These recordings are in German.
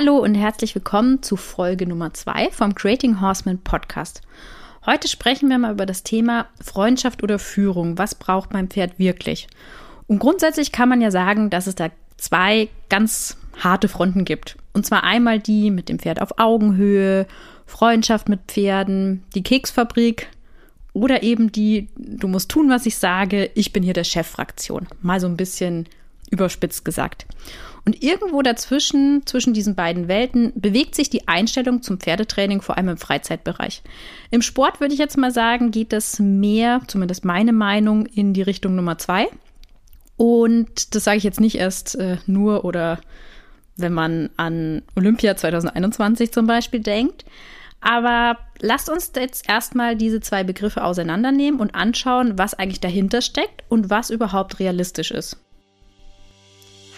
Hallo und herzlich willkommen zu Folge Nummer 2 vom Creating Horseman Podcast. Heute sprechen wir mal über das Thema Freundschaft oder Führung. Was braucht mein Pferd wirklich? Und grundsätzlich kann man ja sagen, dass es da zwei ganz harte Fronten gibt. Und zwar einmal die mit dem Pferd auf Augenhöhe, Freundschaft mit Pferden, die Keksfabrik oder eben die, du musst tun, was ich sage, ich bin hier der Chef-Fraktion. Mal so ein bisschen überspitzt gesagt. Und irgendwo dazwischen, zwischen diesen beiden Welten, bewegt sich die Einstellung zum Pferdetraining, vor allem im Freizeitbereich. Im Sport würde ich jetzt mal sagen, geht das mehr, zumindest meine Meinung, in die Richtung Nummer zwei. Und das sage ich jetzt nicht erst äh, nur oder wenn man an Olympia 2021 zum Beispiel denkt. Aber lasst uns jetzt erstmal diese zwei Begriffe auseinandernehmen und anschauen, was eigentlich dahinter steckt und was überhaupt realistisch ist.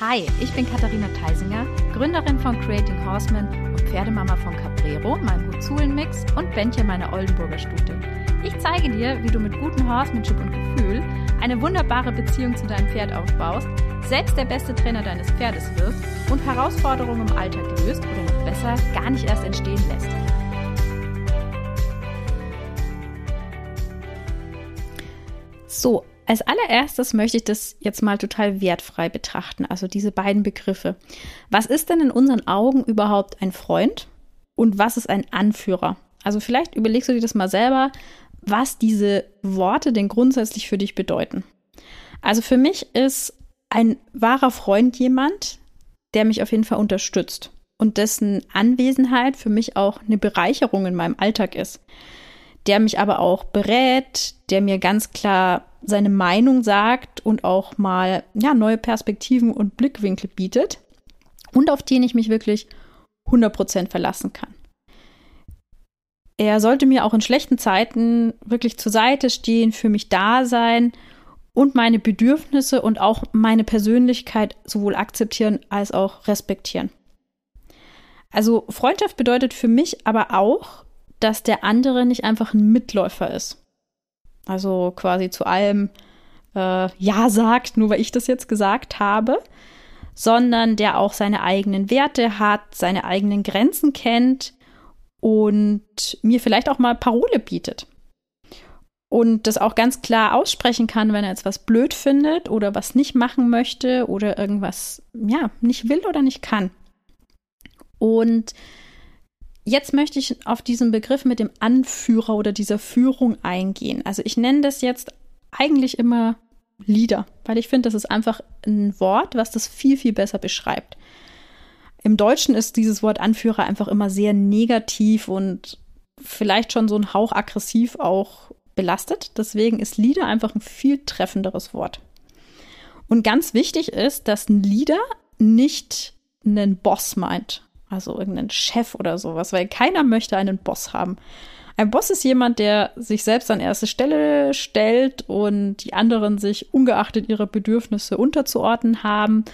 Hi, ich bin Katharina Theisinger, Gründerin von Creating Horseman und Pferdemama von Caprero, meinem Huzulen-Mix und Bändchen meiner Oldenburger Stute. Ich zeige dir, wie du mit gutem Horsemanship und Gefühl eine wunderbare Beziehung zu deinem Pferd aufbaust, selbst der beste Trainer deines Pferdes wirst und Herausforderungen im Alltag löst oder noch besser gar nicht erst entstehen lässt. So, als allererstes möchte ich das jetzt mal total wertfrei betrachten, also diese beiden Begriffe. Was ist denn in unseren Augen überhaupt ein Freund und was ist ein Anführer? Also vielleicht überlegst du dir das mal selber, was diese Worte denn grundsätzlich für dich bedeuten. Also für mich ist ein wahrer Freund jemand, der mich auf jeden Fall unterstützt und dessen Anwesenheit für mich auch eine Bereicherung in meinem Alltag ist der mich aber auch berät, der mir ganz klar seine Meinung sagt und auch mal ja, neue Perspektiven und Blickwinkel bietet und auf den ich mich wirklich 100% verlassen kann. Er sollte mir auch in schlechten Zeiten wirklich zur Seite stehen, für mich da sein und meine Bedürfnisse und auch meine Persönlichkeit sowohl akzeptieren als auch respektieren. Also Freundschaft bedeutet für mich aber auch, dass der andere nicht einfach ein Mitläufer ist. Also quasi zu allem äh, Ja sagt, nur weil ich das jetzt gesagt habe, sondern der auch seine eigenen Werte hat, seine eigenen Grenzen kennt und mir vielleicht auch mal Parole bietet. Und das auch ganz klar aussprechen kann, wenn er jetzt was blöd findet oder was nicht machen möchte oder irgendwas, ja, nicht will oder nicht kann. Und Jetzt möchte ich auf diesen Begriff mit dem Anführer oder dieser Führung eingehen. Also ich nenne das jetzt eigentlich immer Leader, weil ich finde, das ist einfach ein Wort, was das viel, viel besser beschreibt. Im Deutschen ist dieses Wort Anführer einfach immer sehr negativ und vielleicht schon so ein Hauch aggressiv auch belastet. Deswegen ist Leader einfach ein viel treffenderes Wort. Und ganz wichtig ist, dass ein Leader nicht einen Boss meint. Also irgendeinen Chef oder sowas, weil keiner möchte einen Boss haben. Ein Boss ist jemand, der sich selbst an erste Stelle stellt und die anderen sich ungeachtet ihrer Bedürfnisse unterzuordnen haben.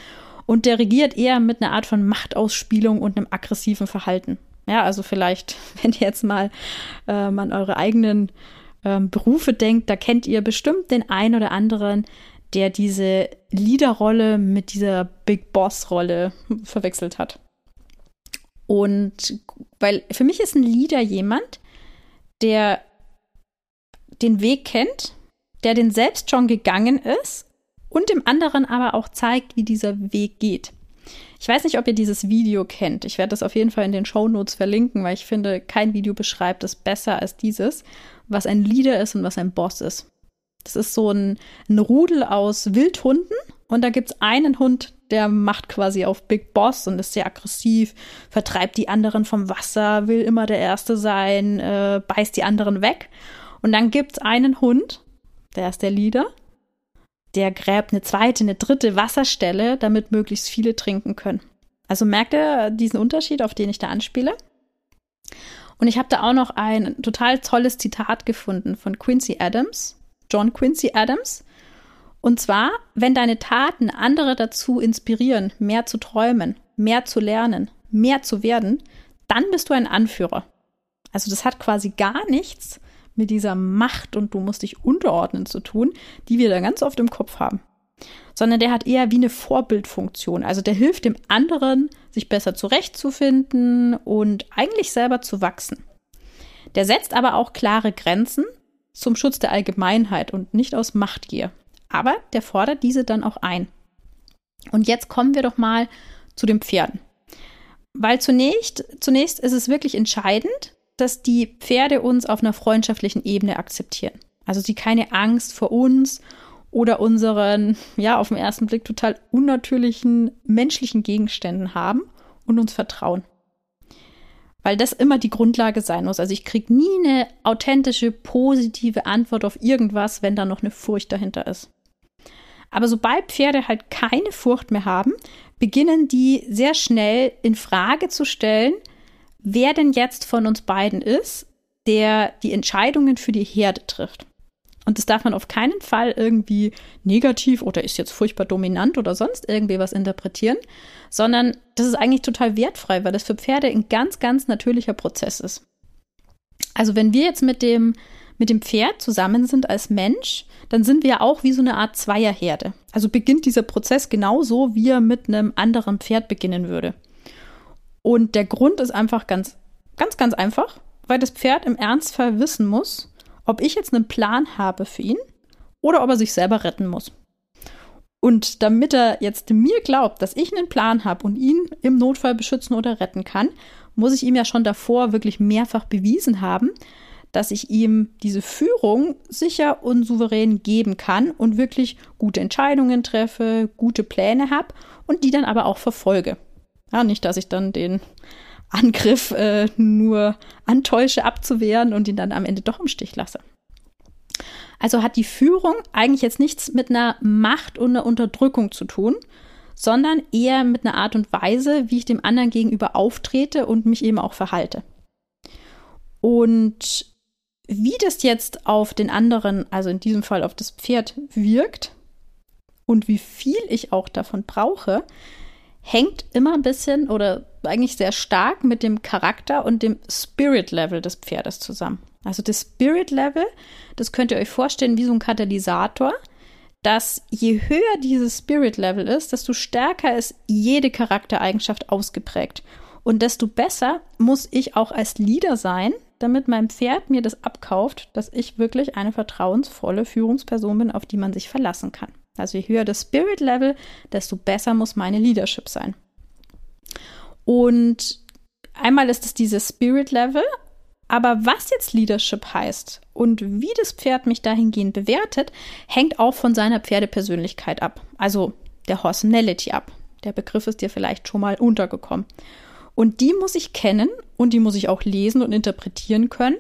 Und der regiert eher mit einer Art von Machtausspielung und einem aggressiven Verhalten. Ja, also vielleicht, wenn ihr jetzt mal ähm, an eure eigenen ähm, Berufe denkt, da kennt ihr bestimmt den einen oder anderen, der diese Leaderrolle mit dieser Big Boss-Rolle verwechselt hat. Und weil für mich ist ein Leader jemand, der den Weg kennt, der den selbst schon gegangen ist und dem anderen aber auch zeigt, wie dieser Weg geht. Ich weiß nicht, ob ihr dieses Video kennt. Ich werde das auf jeden Fall in den Show Notes verlinken, weil ich finde, kein Video beschreibt es besser als dieses, was ein Leader ist und was ein Boss ist. Das ist so ein, ein Rudel aus Wildhunden und da gibt es einen Hund, der macht quasi auf Big Boss und ist sehr aggressiv, vertreibt die anderen vom Wasser, will immer der Erste sein, äh, beißt die anderen weg. Und dann gibt's einen Hund, der ist der Leader, der gräbt eine zweite, eine dritte Wasserstelle, damit möglichst viele trinken können. Also merkt ihr diesen Unterschied, auf den ich da anspiele? Und ich habe da auch noch ein total tolles Zitat gefunden von Quincy Adams, John Quincy Adams. Und zwar, wenn deine Taten andere dazu inspirieren, mehr zu träumen, mehr zu lernen, mehr zu werden, dann bist du ein Anführer. Also das hat quasi gar nichts mit dieser Macht und du musst dich unterordnen zu tun, die wir da ganz oft im Kopf haben. sondern der hat eher wie eine Vorbildfunktion. Also der hilft dem anderen, sich besser zurechtzufinden und eigentlich selber zu wachsen. Der setzt aber auch klare Grenzen zum Schutz der Allgemeinheit und nicht aus Machtgier. Aber der fordert diese dann auch ein. Und jetzt kommen wir doch mal zu den Pferden. Weil zunächst, zunächst ist es wirklich entscheidend, dass die Pferde uns auf einer freundschaftlichen Ebene akzeptieren. Also sie keine Angst vor uns oder unseren, ja, auf den ersten Blick total unnatürlichen menschlichen Gegenständen haben und uns vertrauen. Weil das immer die Grundlage sein muss. Also ich kriege nie eine authentische, positive Antwort auf irgendwas, wenn da noch eine Furcht dahinter ist. Aber sobald Pferde halt keine Furcht mehr haben, beginnen die sehr schnell in Frage zu stellen, wer denn jetzt von uns beiden ist, der die Entscheidungen für die Herde trifft. Und das darf man auf keinen Fall irgendwie negativ oder ist jetzt furchtbar dominant oder sonst irgendwie was interpretieren, sondern das ist eigentlich total wertfrei, weil das für Pferde ein ganz, ganz natürlicher Prozess ist. Also wenn wir jetzt mit dem, mit dem Pferd zusammen sind als Mensch, dann sind wir auch wie so eine Art Zweierherde. Also beginnt dieser Prozess genauso, wie er mit einem anderen Pferd beginnen würde. Und der Grund ist einfach ganz, ganz, ganz einfach, weil das Pferd im Ernstfall wissen muss, ob ich jetzt einen Plan habe für ihn oder ob er sich selber retten muss. Und damit er jetzt mir glaubt, dass ich einen Plan habe und ihn im Notfall beschützen oder retten kann, muss ich ihm ja schon davor wirklich mehrfach bewiesen haben, dass ich ihm diese Führung sicher und souverän geben kann und wirklich gute Entscheidungen treffe, gute Pläne habe und die dann aber auch verfolge. Ja, nicht, dass ich dann den Angriff äh, nur antäusche abzuwehren und ihn dann am Ende doch im Stich lasse. Also hat die Führung eigentlich jetzt nichts mit einer Macht und einer Unterdrückung zu tun, sondern eher mit einer Art und Weise, wie ich dem anderen gegenüber auftrete und mich eben auch verhalte. Und wie das jetzt auf den anderen, also in diesem Fall auf das Pferd wirkt und wie viel ich auch davon brauche, hängt immer ein bisschen oder eigentlich sehr stark mit dem Charakter und dem Spirit-Level des Pferdes zusammen. Also das Spirit-Level, das könnt ihr euch vorstellen wie so ein Katalysator, dass je höher dieses Spirit-Level ist, desto stärker ist jede Charaktereigenschaft ausgeprägt. Und desto besser muss ich auch als Leader sein, damit mein Pferd mir das abkauft, dass ich wirklich eine vertrauensvolle Führungsperson bin, auf die man sich verlassen kann. Also je höher das Spirit Level, desto besser muss meine Leadership sein. Und einmal ist es dieses Spirit Level, aber was jetzt Leadership heißt und wie das Pferd mich dahingehend bewertet, hängt auch von seiner Pferdepersönlichkeit ab. Also der Horsenality ab. Der Begriff ist dir vielleicht schon mal untergekommen. Und die muss ich kennen und die muss ich auch lesen und interpretieren können,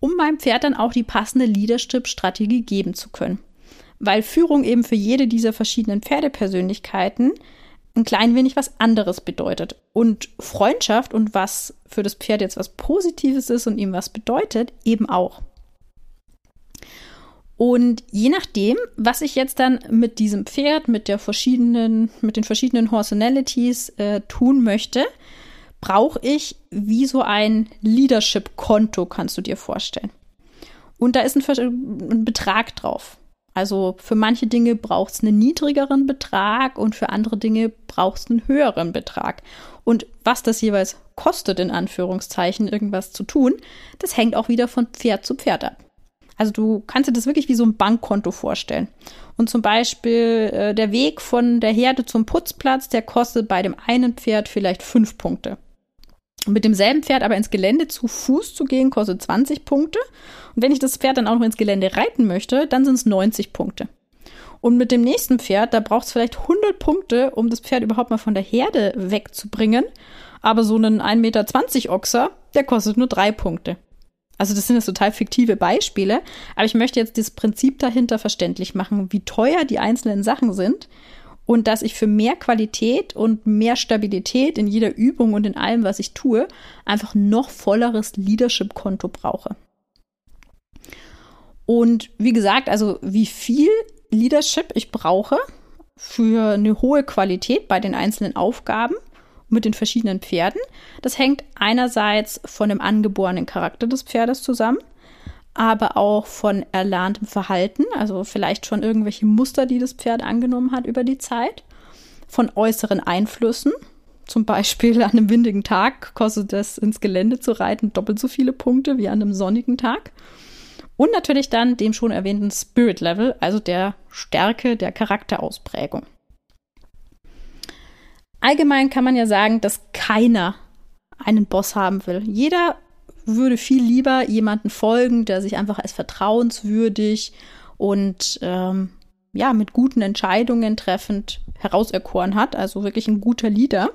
um meinem Pferd dann auch die passende Leadership-Strategie geben zu können weil Führung eben für jede dieser verschiedenen Pferdepersönlichkeiten ein klein wenig was anderes bedeutet. Und Freundschaft und was für das Pferd jetzt was Positives ist und ihm was bedeutet, eben auch. Und je nachdem, was ich jetzt dann mit diesem Pferd, mit der verschiedenen, mit den verschiedenen Horsenalities äh, tun möchte, brauche ich wie so ein Leadership-Konto, kannst du dir vorstellen. Und da ist ein, ein Betrag drauf. Also für manche Dinge braucht es einen niedrigeren Betrag und für andere Dinge braucht es einen höheren Betrag. Und was das jeweils kostet, in Anführungszeichen, irgendwas zu tun, das hängt auch wieder von Pferd zu Pferd ab. Also du kannst dir das wirklich wie so ein Bankkonto vorstellen. Und zum Beispiel äh, der Weg von der Herde zum Putzplatz, der kostet bei dem einen Pferd vielleicht fünf Punkte. Mit demselben Pferd aber ins Gelände zu Fuß zu gehen, kostet 20 Punkte. Und wenn ich das Pferd dann auch noch ins Gelände reiten möchte, dann sind es 90 Punkte. Und mit dem nächsten Pferd, da braucht es vielleicht 100 Punkte, um das Pferd überhaupt mal von der Herde wegzubringen. Aber so einen 1,20 Meter Ochser, der kostet nur drei Punkte. Also das sind jetzt total fiktive Beispiele, aber ich möchte jetzt das Prinzip dahinter verständlich machen, wie teuer die einzelnen Sachen sind und dass ich für mehr Qualität und mehr Stabilität in jeder Übung und in allem, was ich tue, einfach noch volleres Leadership-Konto brauche. Und wie gesagt, also wie viel Leadership ich brauche für eine hohe Qualität bei den einzelnen Aufgaben mit den verschiedenen Pferden, das hängt einerseits von dem angeborenen Charakter des Pferdes zusammen, aber auch von erlerntem Verhalten, also vielleicht schon irgendwelche Muster, die das Pferd angenommen hat über die Zeit, von äußeren Einflüssen, zum Beispiel an einem windigen Tag kostet es ins Gelände zu reiten doppelt so viele Punkte wie an einem sonnigen Tag. Und natürlich dann dem schon erwähnten Spirit Level, also der Stärke der Charakterausprägung. Allgemein kann man ja sagen, dass keiner einen Boss haben will. Jeder würde viel lieber jemanden folgen, der sich einfach als vertrauenswürdig und ähm, ja mit guten Entscheidungen treffend herauserkoren hat, also wirklich ein guter Leader.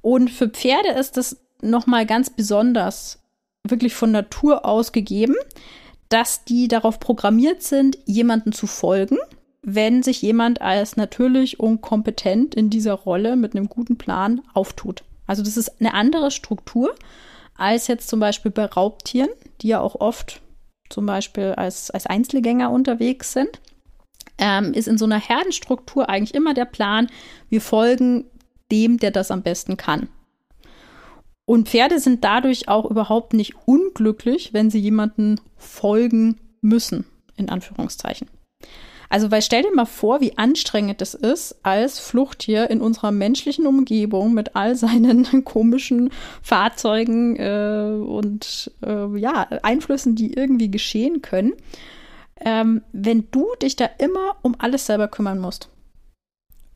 Und für Pferde ist das noch mal ganz besonders wirklich von Natur aus gegeben, dass die darauf programmiert sind, jemanden zu folgen, wenn sich jemand als natürlich und kompetent in dieser Rolle mit einem guten Plan auftut. Also das ist eine andere Struktur als jetzt zum Beispiel bei Raubtieren, die ja auch oft zum Beispiel als, als Einzelgänger unterwegs sind. Ähm, ist in so einer Herdenstruktur eigentlich immer der Plan, wir folgen dem, der das am besten kann. Und Pferde sind dadurch auch überhaupt nicht unglücklich, wenn sie jemanden folgen müssen, in Anführungszeichen. Also, weil stell dir mal vor, wie anstrengend es ist, als Fluchttier in unserer menschlichen Umgebung mit all seinen komischen Fahrzeugen äh, und äh, ja, Einflüssen, die irgendwie geschehen können, ähm, wenn du dich da immer um alles selber kümmern musst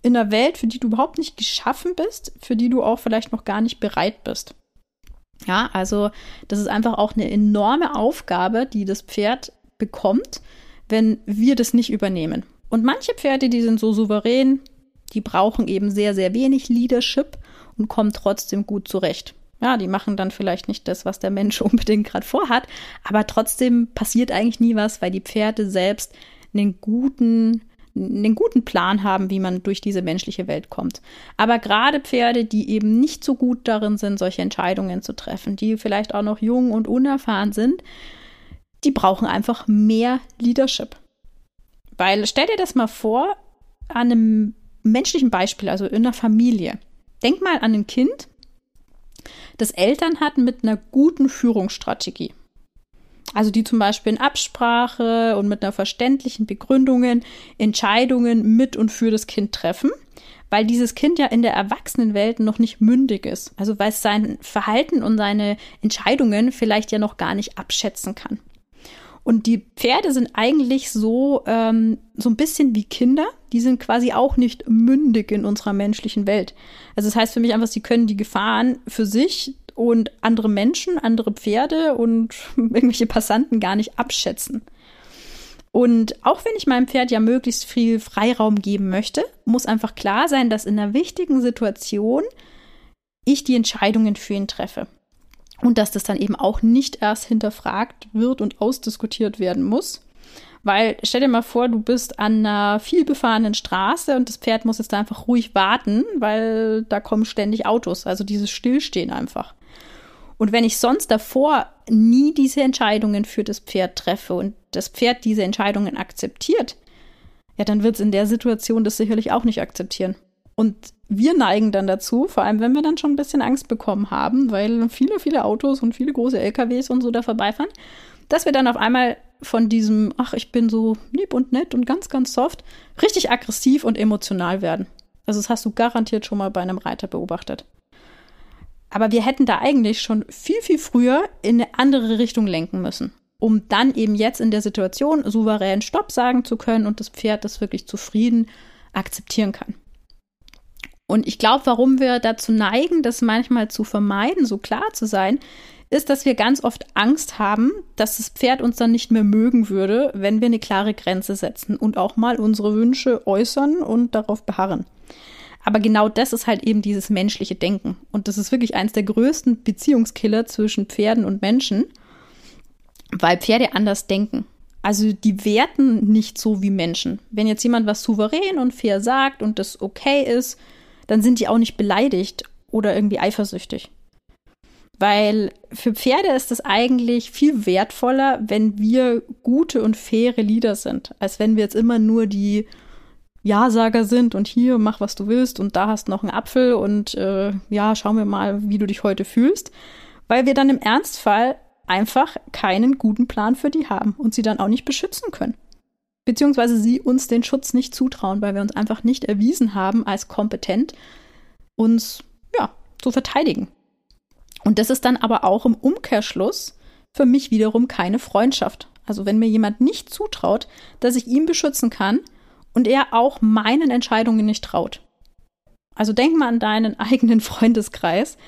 in einer Welt, für die du überhaupt nicht geschaffen bist, für die du auch vielleicht noch gar nicht bereit bist. Ja, also das ist einfach auch eine enorme Aufgabe, die das Pferd bekommt, wenn wir das nicht übernehmen. Und manche Pferde, die sind so souverän, die brauchen eben sehr, sehr wenig Leadership und kommen trotzdem gut zurecht. Ja, die machen dann vielleicht nicht das, was der Mensch unbedingt gerade vorhat, aber trotzdem passiert eigentlich nie was, weil die Pferde selbst einen guten einen guten Plan haben, wie man durch diese menschliche Welt kommt. Aber gerade Pferde, die eben nicht so gut darin sind, solche Entscheidungen zu treffen, die vielleicht auch noch jung und unerfahren sind, die brauchen einfach mehr Leadership. Weil stell dir das mal vor, an einem menschlichen Beispiel, also in einer Familie. Denk mal an ein Kind, das Eltern hat mit einer guten Führungsstrategie. Also die zum Beispiel in Absprache und mit einer verständlichen Begründungen Entscheidungen mit und für das Kind treffen, weil dieses Kind ja in der Erwachsenenwelt noch nicht mündig ist. Also weil es sein Verhalten und seine Entscheidungen vielleicht ja noch gar nicht abschätzen kann. Und die Pferde sind eigentlich so, ähm, so ein bisschen wie Kinder. Die sind quasi auch nicht mündig in unserer menschlichen Welt. Also das heißt für mich einfach, sie können die Gefahren für sich und andere Menschen, andere Pferde und irgendwelche Passanten gar nicht abschätzen. Und auch wenn ich meinem Pferd ja möglichst viel Freiraum geben möchte, muss einfach klar sein, dass in einer wichtigen Situation ich die Entscheidungen für ihn treffe. Und dass das dann eben auch nicht erst hinterfragt wird und ausdiskutiert werden muss. Weil stell dir mal vor, du bist an einer vielbefahrenen Straße und das Pferd muss jetzt da einfach ruhig warten, weil da kommen ständig Autos. Also dieses Stillstehen einfach. Und wenn ich sonst davor nie diese Entscheidungen für das Pferd treffe und das Pferd diese Entscheidungen akzeptiert, ja, dann wird es in der Situation das sicherlich auch nicht akzeptieren. Und wir neigen dann dazu, vor allem wenn wir dann schon ein bisschen Angst bekommen haben, weil viele, viele Autos und viele große LKWs und so da vorbeifahren, dass wir dann auf einmal von diesem, ach, ich bin so lieb und nett und ganz, ganz soft, richtig aggressiv und emotional werden. Also das hast du garantiert schon mal bei einem Reiter beobachtet. Aber wir hätten da eigentlich schon viel, viel früher in eine andere Richtung lenken müssen, um dann eben jetzt in der Situation souverän Stopp sagen zu können und das Pferd das wirklich zufrieden akzeptieren kann. Und ich glaube, warum wir dazu neigen, das manchmal zu vermeiden, so klar zu sein, ist, dass wir ganz oft Angst haben, dass das Pferd uns dann nicht mehr mögen würde, wenn wir eine klare Grenze setzen und auch mal unsere Wünsche äußern und darauf beharren. Aber genau das ist halt eben dieses menschliche Denken. Und das ist wirklich eines der größten Beziehungskiller zwischen Pferden und Menschen, weil Pferde anders denken. Also die werten nicht so wie Menschen. Wenn jetzt jemand was souverän und fair sagt und das okay ist, dann sind die auch nicht beleidigt oder irgendwie eifersüchtig. Weil für Pferde ist es eigentlich viel wertvoller, wenn wir gute und faire Lieder sind, als wenn wir jetzt immer nur die ja-Sager sind und hier mach, was du willst und da hast noch einen Apfel und äh, ja, schauen wir mal, wie du dich heute fühlst. Weil wir dann im Ernstfall einfach keinen guten Plan für die haben und sie dann auch nicht beschützen können. Beziehungsweise sie uns den Schutz nicht zutrauen, weil wir uns einfach nicht erwiesen haben als kompetent, uns ja, zu verteidigen. Und das ist dann aber auch im Umkehrschluss für mich wiederum keine Freundschaft. Also wenn mir jemand nicht zutraut, dass ich ihn beschützen kann und er auch meinen Entscheidungen nicht traut. Also denk mal an deinen eigenen Freundeskreis.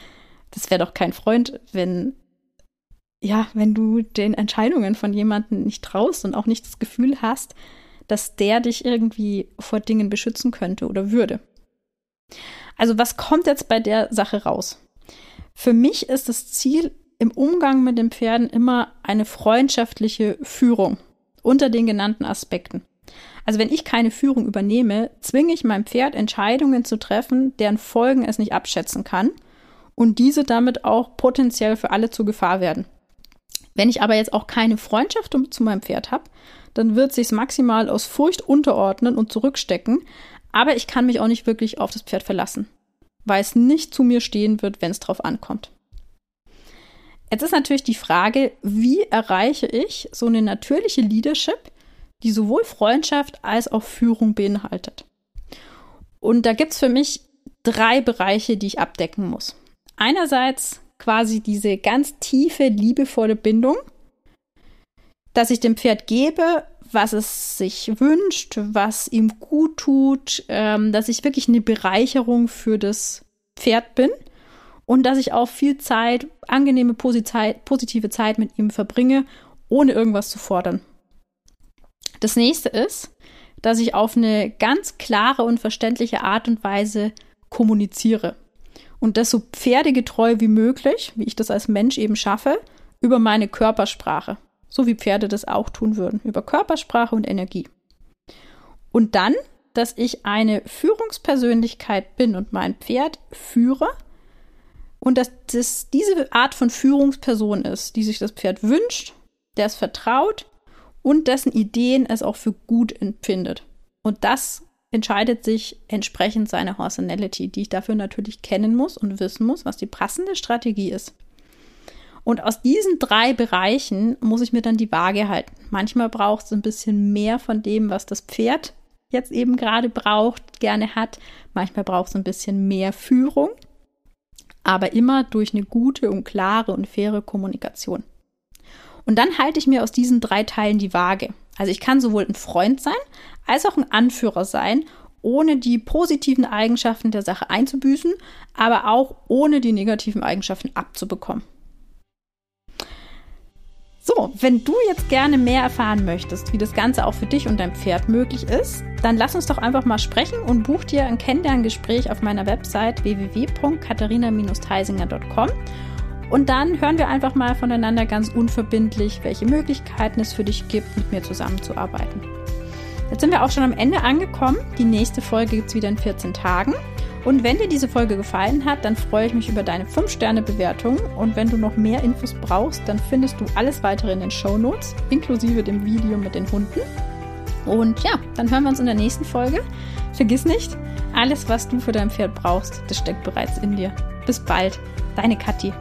Das wäre doch kein Freund, wenn ja, wenn du den Entscheidungen von jemandem nicht traust und auch nicht das Gefühl hast, dass der dich irgendwie vor Dingen beschützen könnte oder würde. Also was kommt jetzt bei der Sache raus? Für mich ist das Ziel im Umgang mit den Pferden immer eine freundschaftliche Führung unter den genannten Aspekten. Also wenn ich keine Führung übernehme, zwinge ich mein Pferd Entscheidungen zu treffen, deren Folgen es nicht abschätzen kann und diese damit auch potenziell für alle zur Gefahr werden. Wenn ich aber jetzt auch keine Freundschaft zu meinem Pferd habe, dann wird sich maximal aus Furcht unterordnen und zurückstecken, aber ich kann mich auch nicht wirklich auf das Pferd verlassen, weil es nicht zu mir stehen wird, wenn es drauf ankommt. Jetzt ist natürlich die Frage, wie erreiche ich so eine natürliche Leadership, die sowohl Freundschaft als auch Führung beinhaltet. Und da gibt es für mich drei Bereiche, die ich abdecken muss. Einerseits quasi diese ganz tiefe, liebevolle Bindung, dass ich dem Pferd gebe, was es sich wünscht, was ihm gut tut, ähm, dass ich wirklich eine Bereicherung für das Pferd bin und dass ich auch viel Zeit, angenehme, positive Zeit mit ihm verbringe, ohne irgendwas zu fordern. Das nächste ist, dass ich auf eine ganz klare und verständliche Art und Weise kommuniziere und das so pferdegetreu wie möglich, wie ich das als Mensch eben schaffe, über meine Körpersprache, so wie Pferde das auch tun würden, über Körpersprache und Energie. Und dann, dass ich eine Führungspersönlichkeit bin und mein Pferd führe und dass das diese Art von Führungsperson ist, die sich das Pferd wünscht, der es vertraut und dessen Ideen es auch für gut empfindet. Und das entscheidet sich entsprechend seine Personality, die ich dafür natürlich kennen muss und wissen muss, was die passende Strategie ist. Und aus diesen drei Bereichen muss ich mir dann die Waage halten. Manchmal braucht es ein bisschen mehr von dem, was das Pferd jetzt eben gerade braucht, gerne hat. Manchmal braucht es ein bisschen mehr Führung, aber immer durch eine gute und klare und faire Kommunikation. Und dann halte ich mir aus diesen drei Teilen die Waage. Also ich kann sowohl ein Freund sein, als auch ein Anführer sein, ohne die positiven Eigenschaften der Sache einzubüßen, aber auch ohne die negativen Eigenschaften abzubekommen. So, wenn du jetzt gerne mehr erfahren möchtest, wie das Ganze auch für dich und dein Pferd möglich ist, dann lass uns doch einfach mal sprechen und buch dir ein Kennenlerngespräch auf meiner Website www.katharina-theisinger.com und dann hören wir einfach mal voneinander ganz unverbindlich, welche Möglichkeiten es für dich gibt, mit mir zusammenzuarbeiten. Jetzt sind wir auch schon am Ende angekommen. Die nächste Folge gibt es wieder in 14 Tagen. Und wenn dir diese Folge gefallen hat, dann freue ich mich über deine 5-Sterne-Bewertung. Und wenn du noch mehr Infos brauchst, dann findest du alles weitere in den Show Notes, inklusive dem Video mit den Hunden. Und ja, dann hören wir uns in der nächsten Folge. Vergiss nicht, alles, was du für dein Pferd brauchst, das steckt bereits in dir. Bis bald, deine Kathi.